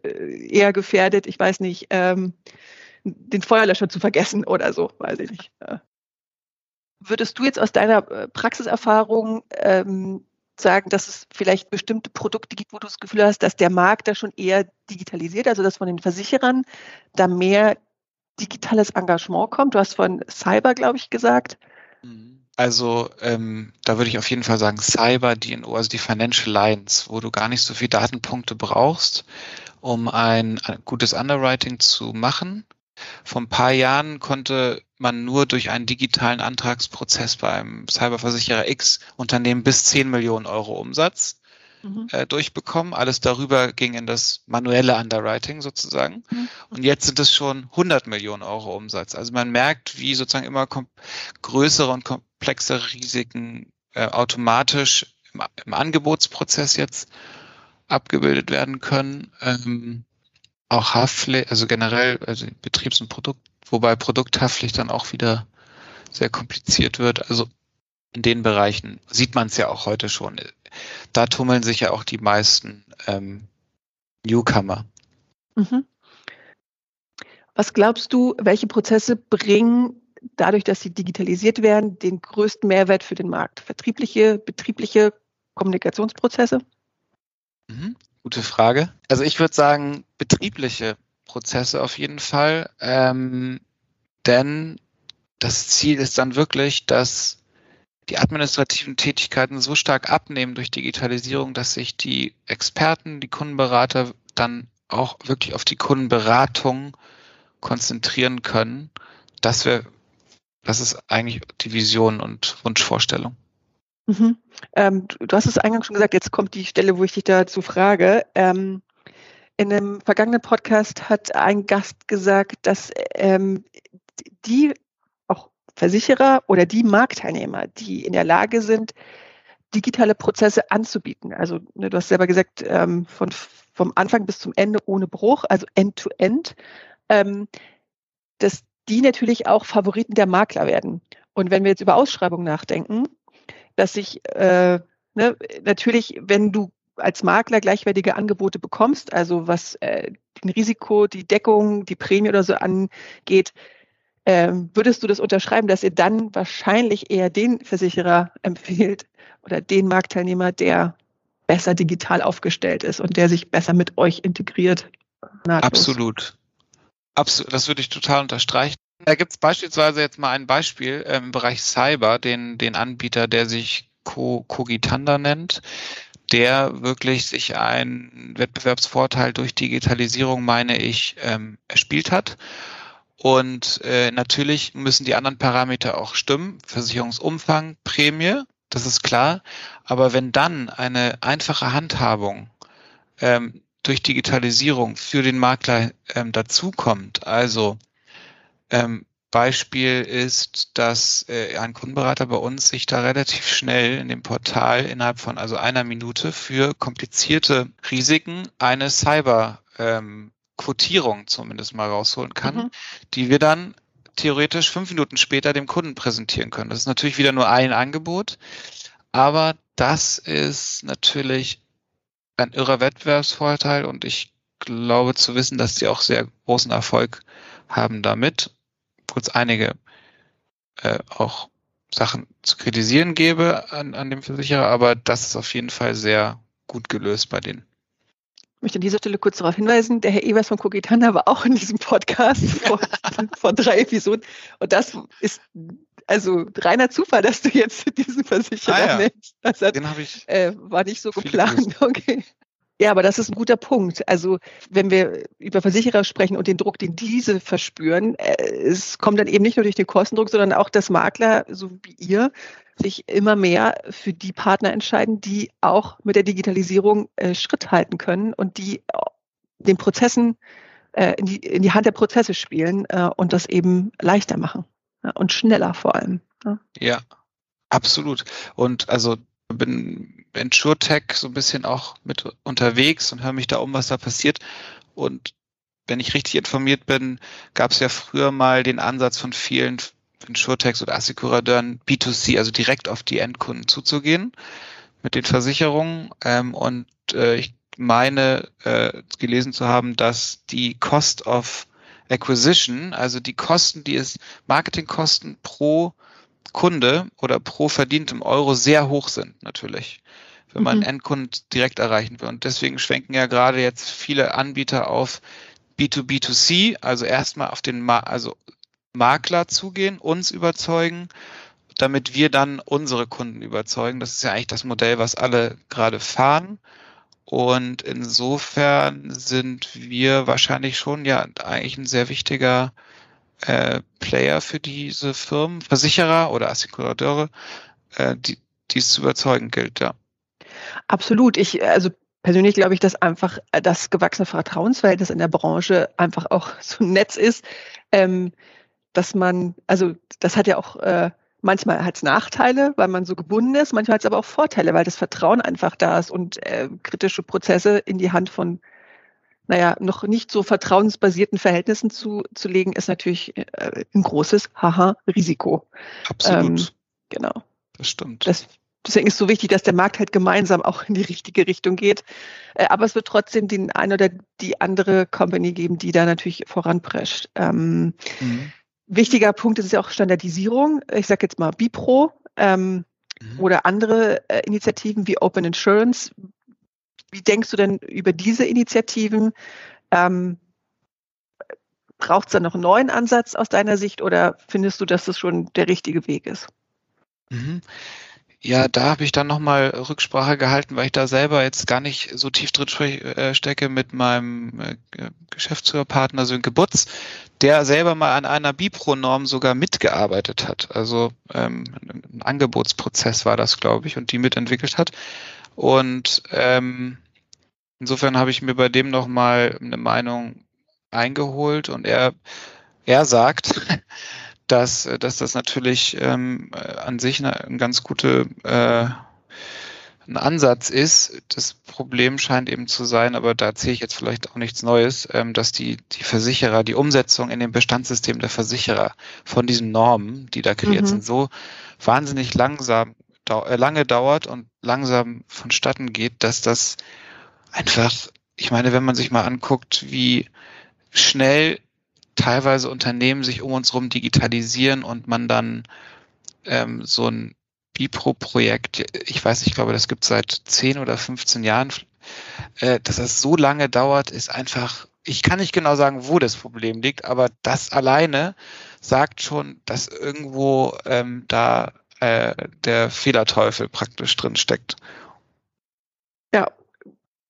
eher gefährdet, ich weiß nicht, ähm, den Feuerlöscher zu vergessen oder so, weiß ich nicht. Ja. Würdest du jetzt aus deiner äh, Praxiserfahrung ähm, sagen, dass es vielleicht bestimmte Produkte gibt, wo du das Gefühl hast, dass der Markt da schon eher digitalisiert, also dass von den Versicherern da mehr digitales Engagement kommt? Du hast von Cyber, glaube ich, gesagt. Mhm. Also ähm, da würde ich auf jeden Fall sagen Cyber, DNO, also die Financial Lines, wo du gar nicht so viele Datenpunkte brauchst, um ein, gutes Underwriting zu machen. Vor ein paar Jahren konnte man nur durch einen digitalen Antragsprozess bei einem Cyberversicherer X Unternehmen bis 10 Millionen Euro Umsatz mhm. äh, durchbekommen. Alles darüber ging in das manuelle Underwriting sozusagen. Mhm. Und jetzt sind es schon 100 Millionen Euro Umsatz. Also man merkt, wie sozusagen immer größere und komplexere Risiken äh, automatisch im, im, Angebotsprozess jetzt abgebildet werden können. Ähm, auch Haftpflicht, also generell, also Betriebs- und Produkt, wobei Produkthaftpflicht dann auch wieder sehr kompliziert wird. Also in den Bereichen sieht man es ja auch heute schon. Da tummeln sich ja auch die meisten ähm, Newcomer. Mhm. Was glaubst du, welche Prozesse bringen dadurch, dass sie digitalisiert werden, den größten Mehrwert für den Markt? Vertriebliche, betriebliche Kommunikationsprozesse? Mhm. Gute Frage. Also ich würde sagen, betriebliche Prozesse auf jeden Fall. Ähm, denn das Ziel ist dann wirklich, dass die administrativen Tätigkeiten so stark abnehmen durch Digitalisierung, dass sich die Experten, die Kundenberater dann auch wirklich auf die Kundenberatung konzentrieren können. Das wäre, das ist eigentlich die Vision und Wunschvorstellung. Mhm. Ähm, du hast es eingangs schon gesagt, jetzt kommt die Stelle, wo ich dich dazu frage. Ähm, in einem vergangenen Podcast hat ein Gast gesagt, dass ähm, die Versicherer oder die Marktteilnehmer, die in der Lage sind, digitale Prozesse anzubieten. Also ne, du hast selber gesagt, ähm, von, vom Anfang bis zum Ende ohne Bruch, also End-to-End, -End, ähm, dass die natürlich auch Favoriten der Makler werden. Und wenn wir jetzt über Ausschreibungen nachdenken, dass sich äh, ne, natürlich, wenn du als Makler gleichwertige Angebote bekommst, also was äh, den Risiko, die Deckung, die Prämie oder so angeht, ähm, würdest du das unterschreiben, dass ihr dann wahrscheinlich eher den Versicherer empfehlt oder den Marktteilnehmer, der besser digital aufgestellt ist und der sich besser mit euch integriert? Nahtlos? Absolut. Absolut. Das würde ich total unterstreichen. Da gibt es beispielsweise jetzt mal ein Beispiel im Bereich Cyber, den, den Anbieter, der sich Cogitanda nennt, der wirklich sich einen Wettbewerbsvorteil durch Digitalisierung, meine ich, ähm, erspielt hat und äh, natürlich müssen die anderen Parameter auch stimmen. Versicherungsumfang, Prämie, das ist klar. Aber wenn dann eine einfache Handhabung ähm, durch Digitalisierung für den Makler ähm, dazukommt, also ähm, Beispiel ist, dass äh, ein Kundenberater bei uns sich da relativ schnell in dem Portal innerhalb von also einer Minute für komplizierte Risiken eine Cyber ähm, Quotierung zumindest mal rausholen kann, mhm. die wir dann theoretisch fünf Minuten später dem Kunden präsentieren können. Das ist natürlich wieder nur ein Angebot, aber das ist natürlich ein irrer Wettbewerbsvorteil und ich glaube zu wissen, dass die auch sehr großen Erfolg haben damit. Kurz einige äh, auch Sachen zu kritisieren gäbe an, an dem Versicherer, aber das ist auf jeden Fall sehr gut gelöst bei denen. Ich möchte an dieser Stelle kurz darauf hinweisen, der Herr Evers von Kogitana war auch in diesem Podcast vor, vor drei Episoden. Und das ist also reiner Zufall, dass du jetzt diesen Versicherer ah, ja. nennst. Das hat, Den ich äh, war nicht so geplant. Okay. Ja, aber das ist ein guter Punkt. Also wenn wir über Versicherer sprechen und den Druck, den diese verspüren, äh, es kommt dann eben nicht nur durch den Kostendruck, sondern auch, dass Makler, so wie ihr, sich immer mehr für die Partner entscheiden, die auch mit der Digitalisierung äh, Schritt halten können und die den Prozessen äh, in, die, in die Hand der Prozesse spielen äh, und das eben leichter machen ja, und schneller vor allem. Ja. ja, absolut. Und also bin in SureTech so ein bisschen auch mit unterwegs und höre mich da um, was da passiert. Und wenn ich richtig informiert bin, gab es ja früher mal den Ansatz von vielen Insurtechs oder Assekuradeuren B2C, also direkt auf die Endkunden zuzugehen mit den Versicherungen. Ähm, und äh, ich meine äh, gelesen zu haben, dass die Cost of Acquisition, also die Kosten, die es Marketingkosten pro Kunde oder pro verdientem Euro sehr hoch sind, natürlich, wenn man mhm. Endkunden direkt erreichen will. Und deswegen schwenken ja gerade jetzt viele Anbieter auf B2B2C, also erstmal auf den Ma also Makler zugehen, uns überzeugen, damit wir dann unsere Kunden überzeugen. Das ist ja eigentlich das Modell, was alle gerade fahren. Und insofern sind wir wahrscheinlich schon ja eigentlich ein sehr wichtiger äh, Player für diese Firmen, Versicherer oder Assekurateure, äh, die, die es zu überzeugen gilt, ja. Absolut. Ich, also persönlich glaube ich, dass einfach das gewachsene Vertrauensverhältnis in der Branche einfach auch so ein Netz ist, ähm, dass man, also das hat ja auch äh, manchmal hat es Nachteile, weil man so gebunden ist, manchmal hat es aber auch Vorteile, weil das Vertrauen einfach da ist und äh, kritische Prozesse in die Hand von naja, noch nicht so vertrauensbasierten Verhältnissen zu, zu legen, ist natürlich äh, ein großes Haha-Risiko. Absolut. Ähm, genau. Das stimmt. Das, deswegen ist es so wichtig, dass der Markt halt gemeinsam auch in die richtige Richtung geht. Äh, aber es wird trotzdem den eine oder die andere Company geben, die da natürlich voranprescht. Ähm, mhm. Wichtiger Punkt ist ja auch Standardisierung. Ich sage jetzt mal Bipro ähm, mhm. oder andere äh, Initiativen wie Open Insurance wie denkst du denn über diese Initiativen? Ähm, Braucht es da noch einen neuen Ansatz aus deiner Sicht oder findest du, dass das schon der richtige Weg ist? Mhm. Ja, da habe ich dann nochmal Rücksprache gehalten, weil ich da selber jetzt gar nicht so tief drin äh, stecke mit meinem äh, Geschäftsführerpartner Sönke Butz, der selber mal an einer Bipro-Norm sogar mitgearbeitet hat. Also ähm, ein Angebotsprozess war das, glaube ich, und die mitentwickelt hat. Und ähm, insofern habe ich mir bei dem nochmal eine Meinung eingeholt und er, er sagt, dass, dass das natürlich ähm, an sich eine, ein ganz gute äh, ein Ansatz ist. Das Problem scheint eben zu sein, aber da erzähle ich jetzt vielleicht auch nichts Neues, ähm, dass die, die Versicherer, die Umsetzung in dem Bestandssystem der Versicherer von diesen Normen, die da kreiert mhm. sind, so wahnsinnig langsam lange dauert und langsam vonstatten geht, dass das einfach, ich meine, wenn man sich mal anguckt, wie schnell teilweise Unternehmen sich um uns herum digitalisieren und man dann ähm, so ein Bipro-Projekt, ich weiß, ich glaube, das gibt seit 10 oder 15 Jahren, äh, dass das so lange dauert, ist einfach, ich kann nicht genau sagen, wo das Problem liegt, aber das alleine sagt schon, dass irgendwo ähm, da äh, der Fehlerteufel praktisch drin steckt. Ja,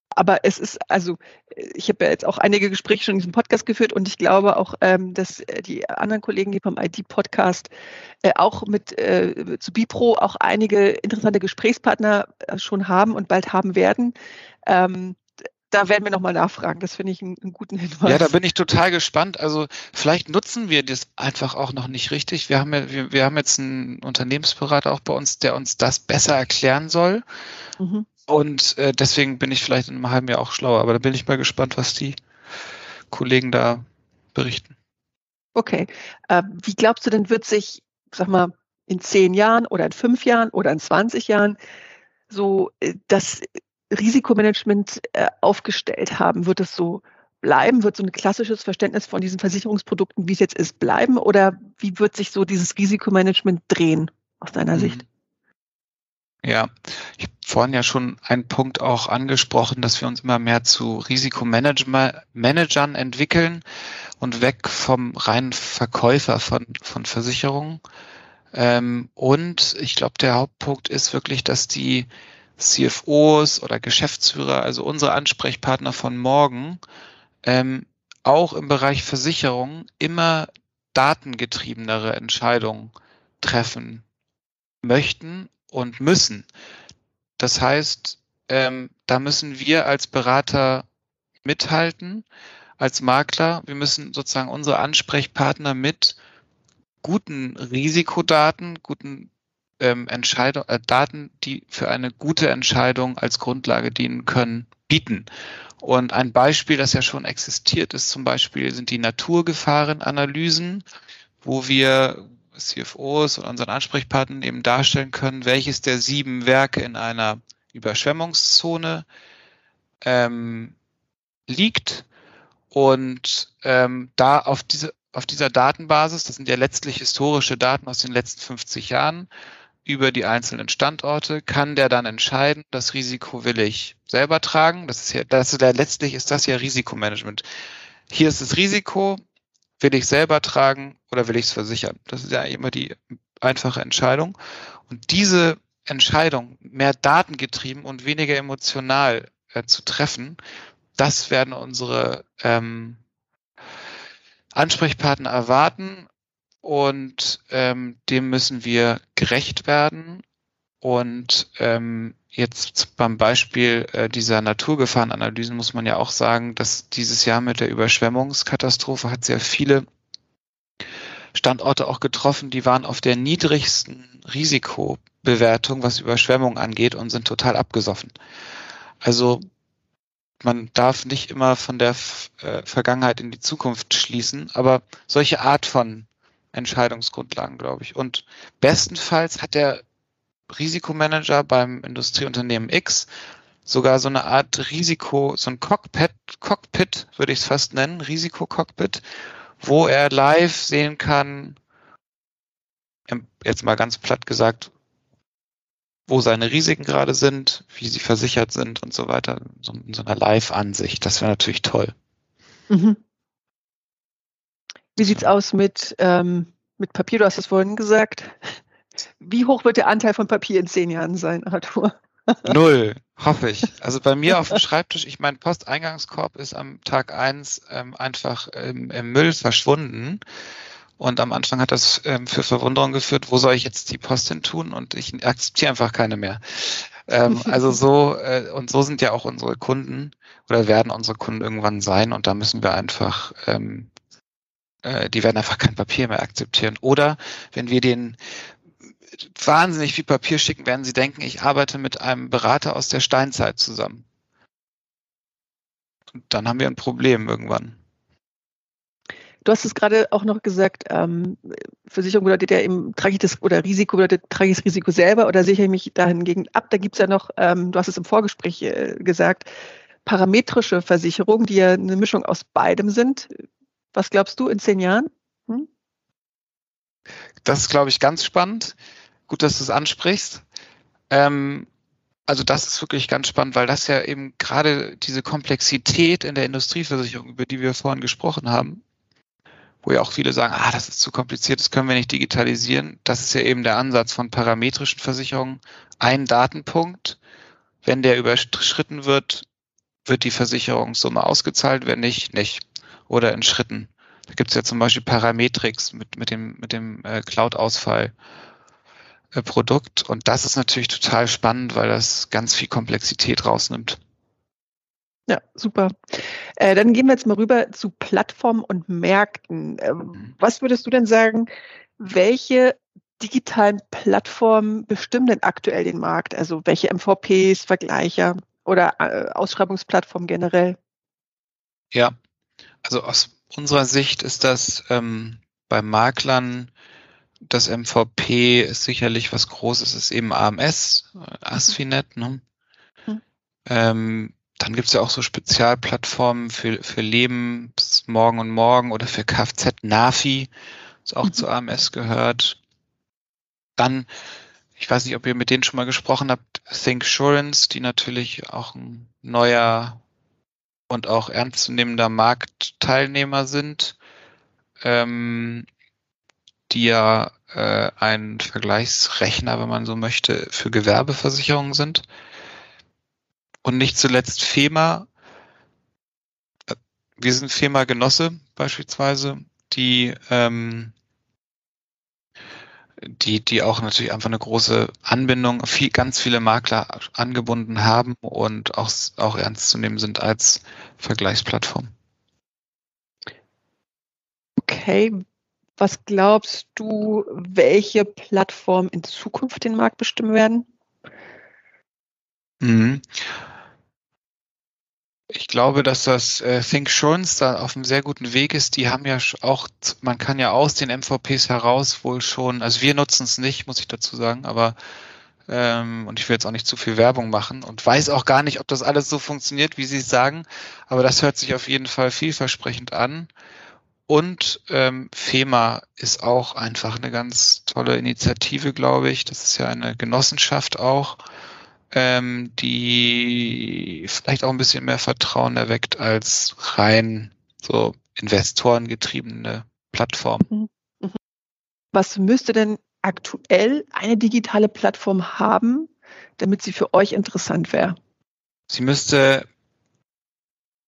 aber es ist, also ich habe ja jetzt auch einige Gespräche schon in diesem Podcast geführt und ich glaube auch, ähm, dass die anderen Kollegen hier vom ID-Podcast äh, auch mit äh, zu Bipro auch einige interessante Gesprächspartner äh, schon haben und bald haben werden. Ähm, da werden wir nochmal nachfragen. Das finde ich einen, einen, guten Hinweis. Ja, da bin ich total gespannt. Also vielleicht nutzen wir das einfach auch noch nicht richtig. Wir haben ja, wir, wir haben jetzt einen Unternehmensberater auch bei uns, der uns das besser erklären soll. Mhm. Und äh, deswegen bin ich vielleicht in einem halben Jahr auch schlauer. Aber da bin ich mal gespannt, was die Kollegen da berichten. Okay. Äh, wie glaubst du denn, wird sich, sag mal, in zehn Jahren oder in fünf Jahren oder in 20 Jahren so äh, das Risikomanagement äh, aufgestellt haben? Wird es so bleiben? Wird so ein klassisches Verständnis von diesen Versicherungsprodukten, wie es jetzt ist, bleiben? Oder wie wird sich so dieses Risikomanagement drehen aus deiner mhm. Sicht? Ja, ich habe vorhin ja schon einen Punkt auch angesprochen, dass wir uns immer mehr zu Risikomanagern entwickeln und weg vom reinen Verkäufer von, von Versicherungen. Ähm, und ich glaube, der Hauptpunkt ist wirklich, dass die CFOs oder Geschäftsführer, also unsere Ansprechpartner von morgen, ähm, auch im Bereich Versicherung immer datengetriebenere Entscheidungen treffen möchten und müssen. Das heißt, ähm, da müssen wir als Berater mithalten, als Makler. Wir müssen sozusagen unsere Ansprechpartner mit guten Risikodaten, guten ähm, Entscheidung, äh, Daten, die für eine gute Entscheidung als Grundlage dienen können, bieten. Und ein Beispiel, das ja schon existiert, ist zum Beispiel sind die Naturgefahrenanalysen, wo wir CFOs und unseren Ansprechpartnern eben darstellen können, welches der sieben Werke in einer Überschwemmungszone ähm, liegt und ähm, da auf diese auf dieser Datenbasis, das sind ja letztlich historische Daten aus den letzten 50 Jahren, über die einzelnen Standorte, kann der dann entscheiden, das Risiko will ich selber tragen. Das ist ja, das ist ja letztlich ist das ja Risikomanagement. Hier ist das Risiko, will ich selber tragen oder will ich es versichern? Das ist ja immer die einfache Entscheidung. Und diese Entscheidung, mehr datengetrieben und weniger emotional äh, zu treffen, das werden unsere ähm, Ansprechpartner erwarten und ähm, dem müssen wir gerecht werden. Und ähm, jetzt beim Beispiel äh, dieser Naturgefahrenanalysen muss man ja auch sagen, dass dieses Jahr mit der Überschwemmungskatastrophe hat sehr viele Standorte auch getroffen, die waren auf der niedrigsten Risikobewertung, was Überschwemmung angeht und sind total abgesoffen. Also man darf nicht immer von der äh, Vergangenheit in die Zukunft schließen, aber solche Art von Entscheidungsgrundlagen, glaube ich. Und bestenfalls hat der Risikomanager beim Industrieunternehmen X sogar so eine Art Risiko, so ein Cockpit, Cockpit würde ich es fast nennen, Risikocockpit, wo er live sehen kann, jetzt mal ganz platt gesagt, wo seine Risiken gerade sind, wie sie versichert sind und so weiter, so in so einer Live-Ansicht. Das wäre natürlich toll. Mhm. Wie sieht's aus mit, ähm, mit Papier? Du hast es vorhin gesagt. Wie hoch wird der Anteil von Papier in zehn Jahren sein, Arthur? Null, hoffe ich. Also bei mir auf dem Schreibtisch, ich mein Posteingangskorb ist am Tag eins ähm, einfach ähm, im Müll verschwunden. Und am Anfang hat das ähm, für Verwunderung geführt, wo soll ich jetzt die Post hin tun? Und ich akzeptiere einfach keine mehr. Ähm, also so, äh, und so sind ja auch unsere Kunden oder werden unsere Kunden irgendwann sein und da müssen wir einfach, ähm, äh, die werden einfach kein Papier mehr akzeptieren. Oder wenn wir den wahnsinnig viel Papier schicken, werden sie denken, ich arbeite mit einem Berater aus der Steinzeit zusammen. Und dann haben wir ein Problem irgendwann. Du hast es gerade auch noch gesagt, ähm, Versicherung bedeutet ja eben, trage ich das, oder Risiko bedeutet, trage ich das Risiko selber oder sichere ich mich dahingegen ab? Da gibt es ja noch, ähm, du hast es im Vorgespräch äh, gesagt, parametrische Versicherungen, die ja eine Mischung aus beidem sind. Was glaubst du in zehn Jahren? Hm? Das ist, glaube ich, ganz spannend. Gut, dass du es ansprichst. Ähm, also das ist wirklich ganz spannend, weil das ja eben gerade diese Komplexität in der Industrieversicherung, über die wir vorhin gesprochen haben, wo ja auch viele sagen, ah, das ist zu kompliziert, das können wir nicht digitalisieren. Das ist ja eben der Ansatz von parametrischen Versicherungen. Ein Datenpunkt, wenn der überschritten wird, wird die Versicherungssumme ausgezahlt, wenn nicht, nicht. Oder in Schritten. Da gibt es ja zum Beispiel Parametrix mit, mit dem, mit dem äh, Cloud-Ausfall. Äh, und das ist natürlich total spannend, weil das ganz viel Komplexität rausnimmt. Ja, super. Äh, dann gehen wir jetzt mal rüber zu Plattformen und Märkten. Ähm, mhm. was würdest du denn sagen, welche digitalen Plattformen bestimmen denn aktuell den Markt? Also welche MVPs, Vergleicher oder äh, Ausschreibungsplattformen generell? Ja, also aus unserer Sicht ist das ähm, bei Maklern das MVP ist sicherlich was Großes, ist eben AMS, äh, mhm. Asfinet. Ne? Mhm. Ähm, dann gibt es ja auch so Spezialplattformen für, für Leben, Morgen und Morgen oder für Kfz Nafi, das auch mhm. zu AMS gehört. dann, ich weiß nicht, ob ihr mit denen schon mal gesprochen habt, Thinksurance, die natürlich auch ein neuer und auch ernstzunehmender Marktteilnehmer sind, ähm, die ja äh, ein Vergleichsrechner, wenn man so möchte, für Gewerbeversicherungen sind. Und nicht zuletzt FEMA. Wir sind FEMA-Genosse beispielsweise, die, ähm, die, die auch natürlich einfach eine große Anbindung, viel, ganz viele Makler angebunden haben und auch, auch ernst zu nehmen sind als Vergleichsplattform. Okay, was glaubst du, welche Plattformen in Zukunft den Markt bestimmen werden? Mhm. Ich glaube, dass das äh, ThinkSurance da auf einem sehr guten Weg ist. Die haben ja auch, man kann ja aus den MVPs heraus wohl schon, also wir nutzen es nicht, muss ich dazu sagen, aber ähm, und ich will jetzt auch nicht zu viel Werbung machen und weiß auch gar nicht, ob das alles so funktioniert, wie Sie es sagen, aber das hört sich auf jeden Fall vielversprechend an. Und ähm, FEMA ist auch einfach eine ganz tolle Initiative, glaube ich. Das ist ja eine Genossenschaft auch, ähm, die vielleicht auch ein bisschen mehr Vertrauen erweckt als rein so investorengetriebene Plattform. Mhm. Mhm. Was müsste denn aktuell eine digitale Plattform haben, damit sie für euch interessant wäre? Sie müsste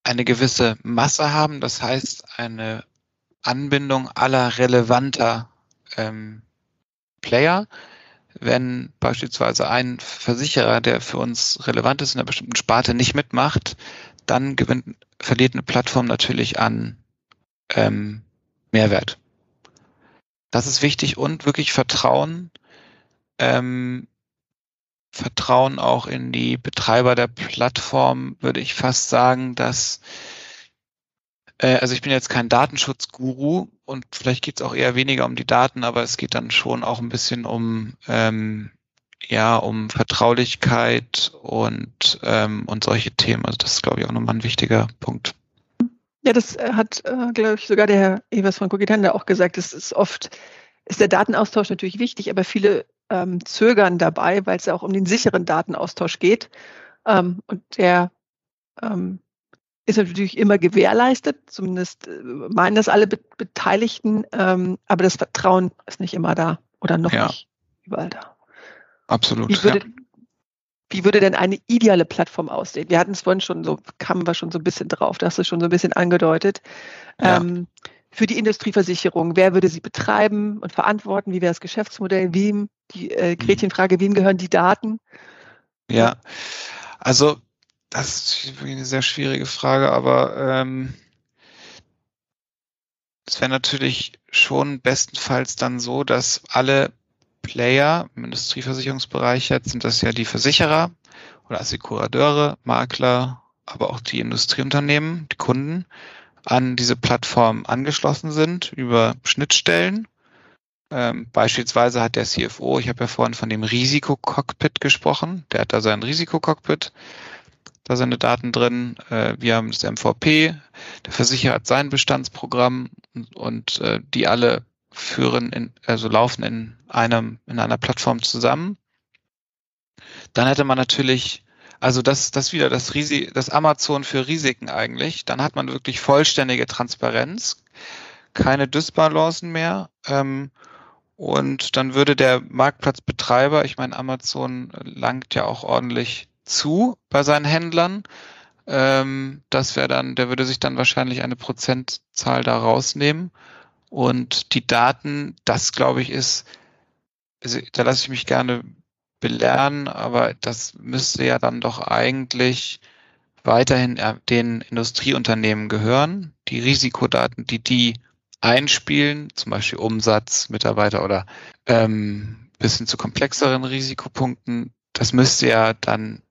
eine gewisse Masse haben, das heißt eine Anbindung aller relevanter ähm, Player. Wenn beispielsweise ein Versicherer, der für uns relevant ist in einer bestimmten Sparte, nicht mitmacht, dann gewinnt, verliert eine Plattform natürlich an ähm, Mehrwert. Das ist wichtig und wirklich Vertrauen. Ähm, Vertrauen auch in die Betreiber der Plattform, würde ich fast sagen, dass äh, also ich bin jetzt kein Datenschutzguru und vielleicht geht es auch eher weniger um die Daten, aber es geht dann schon auch ein bisschen um ähm, ja um Vertraulichkeit und ähm, und solche Themen. Also das ist glaube ich auch nochmal ein wichtiger Punkt. Ja, das äh, hat, äh, glaube ich, sogar der Herr Evers von Kogitanda auch gesagt. Es ist oft, ist der Datenaustausch natürlich wichtig, aber viele ähm, zögern dabei, weil es ja auch um den sicheren Datenaustausch geht. Ähm, und der ähm, ist natürlich immer gewährleistet, zumindest äh, meinen das alle Beteiligten, ähm, aber das Vertrauen ist nicht immer da oder noch ja. nicht überall da. Absolut. Wie würde, ja. wie würde denn eine ideale Plattform aussehen? Wir hatten es vorhin schon so, kamen wir schon so ein bisschen drauf, da hast du schon so ein bisschen angedeutet. Ja. Ähm, für die Industrieversicherung, wer würde sie betreiben und verantworten? Wie wäre das Geschäftsmodell? Wem, die äh, mhm. Gretchenfrage, wem gehören die Daten? Ja, also das ist eine sehr schwierige Frage, aber ähm, es wäre natürlich schon bestenfalls dann so, dass alle Player im Industrieversicherungsbereich jetzt sind das ja die Versicherer oder Assekurateure, Makler, aber auch die Industrieunternehmen, die Kunden an diese Plattform angeschlossen sind über Schnittstellen. Ähm, beispielsweise hat der CFO, ich habe ja vorhin von dem Risikocockpit gesprochen, der hat da sein Risikocockpit da seine Daten drin. Äh, wir haben das MVP, der Versicherer hat sein Bestandsprogramm und, und äh, die alle führen in, also laufen in einem, in einer Plattform zusammen. Dann hätte man natürlich, also das, das wieder das Risi das Amazon für Risiken eigentlich. Dann hat man wirklich vollständige Transparenz, keine Dysbalancen mehr. Ähm, und dann würde der Marktplatzbetreiber, ich meine, Amazon langt ja auch ordentlich zu bei seinen Händlern. Ähm, das wäre dann, der würde sich dann wahrscheinlich eine Prozentzahl da rausnehmen. Und die Daten, das glaube ich ist, also da lasse ich mich gerne belehren, aber das müsste ja dann doch eigentlich weiterhin äh, den Industrieunternehmen gehören. Die Risikodaten, die die einspielen, zum Beispiel Umsatz, Mitarbeiter oder ähm, bisschen zu komplexeren Risikopunkten, das müsste ja dann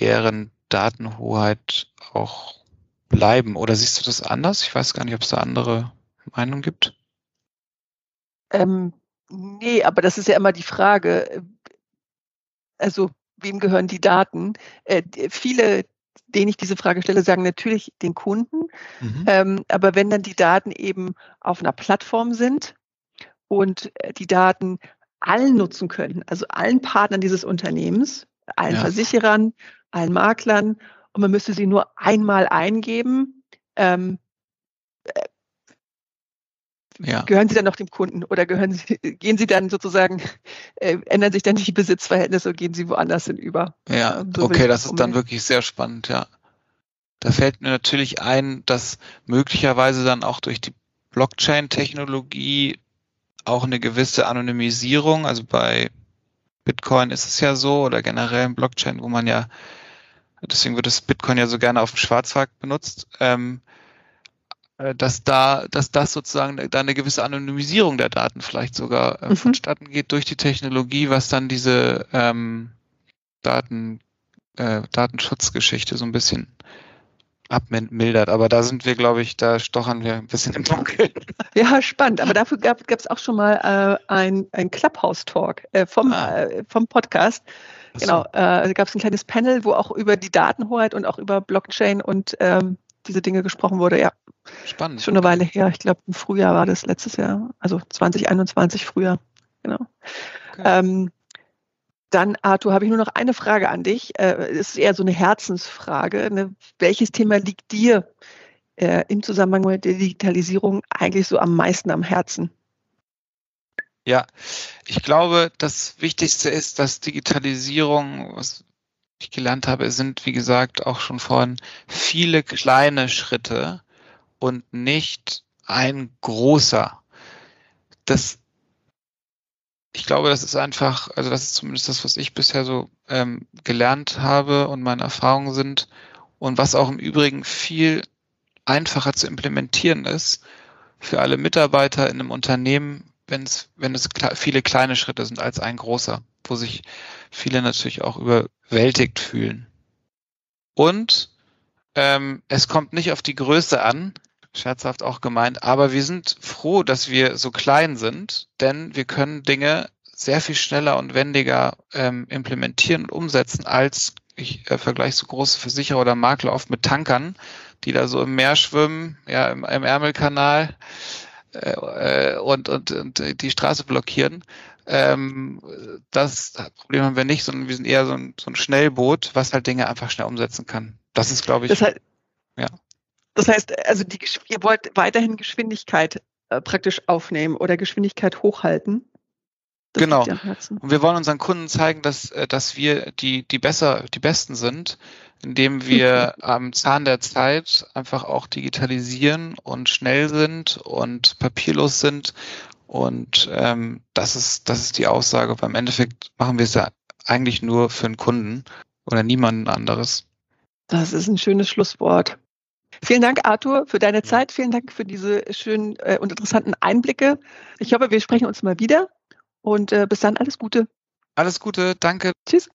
deren Datenhoheit auch bleiben. Oder siehst du das anders? Ich weiß gar nicht, ob es da andere Meinungen gibt. Ähm, nee, aber das ist ja immer die Frage. Also, wem gehören die Daten? Äh, viele, denen ich diese Frage stelle, sagen natürlich den Kunden. Mhm. Ähm, aber wenn dann die Daten eben auf einer Plattform sind und äh, die Daten allen nutzen können, also allen Partnern dieses Unternehmens, allen ja. Versicherern, allen Maklern und man müsste sie nur einmal eingeben. Ähm, äh, ja. Gehören Sie dann noch dem Kunden oder gehören Sie, gehen Sie dann sozusagen, äh, ändern sich dann die Besitzverhältnisse und gehen Sie woanders hinüber? Ja, so okay, das ist dann wirklich sehr spannend, ja. Da fällt mir natürlich ein, dass möglicherweise dann auch durch die Blockchain-Technologie auch eine gewisse Anonymisierung, also bei Bitcoin ist es ja so oder generell im Blockchain, wo man ja, deswegen wird das Bitcoin ja so gerne auf dem Schwarzmarkt benutzt, ähm, äh, dass da, dass das sozusagen da eine gewisse Anonymisierung der Daten vielleicht sogar äh, mhm. vonstatten geht durch die Technologie, was dann diese ähm, Daten, äh, Datenschutzgeschichte so ein bisschen abmildert. Aber da sind wir, glaube ich, da stochern wir ein bisschen im Dunkeln. Ja, spannend. Aber dafür gab es auch schon mal äh, ein, ein Clubhouse-Talk äh, vom, ah. äh, vom Podcast. Genau, äh, da gab es ein kleines Panel, wo auch über die Datenhoheit und auch über Blockchain und ähm, diese Dinge gesprochen wurde. Ja, spannend. Schon eine Weile her. Ich glaube, im Frühjahr war das letztes Jahr, also 2021 Frühjahr. Genau. Okay. Ähm, dann, Arthur, habe ich nur noch eine Frage an dich. Äh, es ist eher so eine Herzensfrage. Ne? Welches Thema liegt dir äh, im Zusammenhang mit der Digitalisierung eigentlich so am meisten am Herzen? Ja, ich glaube, das Wichtigste ist, dass Digitalisierung, was ich gelernt habe, sind, wie gesagt, auch schon vorhin viele kleine Schritte und nicht ein großer. Das ich glaube, das ist einfach, also das ist zumindest das, was ich bisher so ähm, gelernt habe und meine Erfahrungen sind und was auch im Übrigen viel einfacher zu implementieren ist für alle Mitarbeiter in einem Unternehmen, wenn es, wenn es viele kleine Schritte sind als ein großer, wo sich viele natürlich auch überwältigt fühlen. Und ähm, es kommt nicht auf die Größe an, scherzhaft auch gemeint, aber wir sind froh, dass wir so klein sind, denn wir können Dinge sehr viel schneller und wendiger ähm, implementieren und umsetzen als ich äh, vergleiche so große Versicherer oder Makler oft mit Tankern, die da so im Meer schwimmen, ja, im, im Ärmelkanal äh, äh und, und, und die Straße blockieren. Ähm, das Problem haben wir nicht, sondern wir sind eher so ein, so ein Schnellboot, was halt Dinge einfach schnell umsetzen kann. Das ist, glaube ich, das heißt, ja. Das heißt, also die, ihr wollt weiterhin Geschwindigkeit äh, praktisch aufnehmen oder Geschwindigkeit hochhalten. Das genau. Und wir wollen unseren Kunden zeigen, dass, äh, dass wir die, die besser, die Besten sind, indem wir am Zahn der Zeit einfach auch digitalisieren und schnell sind und papierlos sind. Und ähm, das ist, das ist die Aussage. Beim Endeffekt machen wir es ja eigentlich nur für einen Kunden oder niemanden anderes. Das ist ein schönes Schlusswort. Vielen Dank, Arthur, für deine Zeit. Vielen Dank für diese schönen äh, und interessanten Einblicke. Ich hoffe, wir sprechen uns mal wieder und äh, bis dann alles Gute. Alles Gute, danke. Tschüss.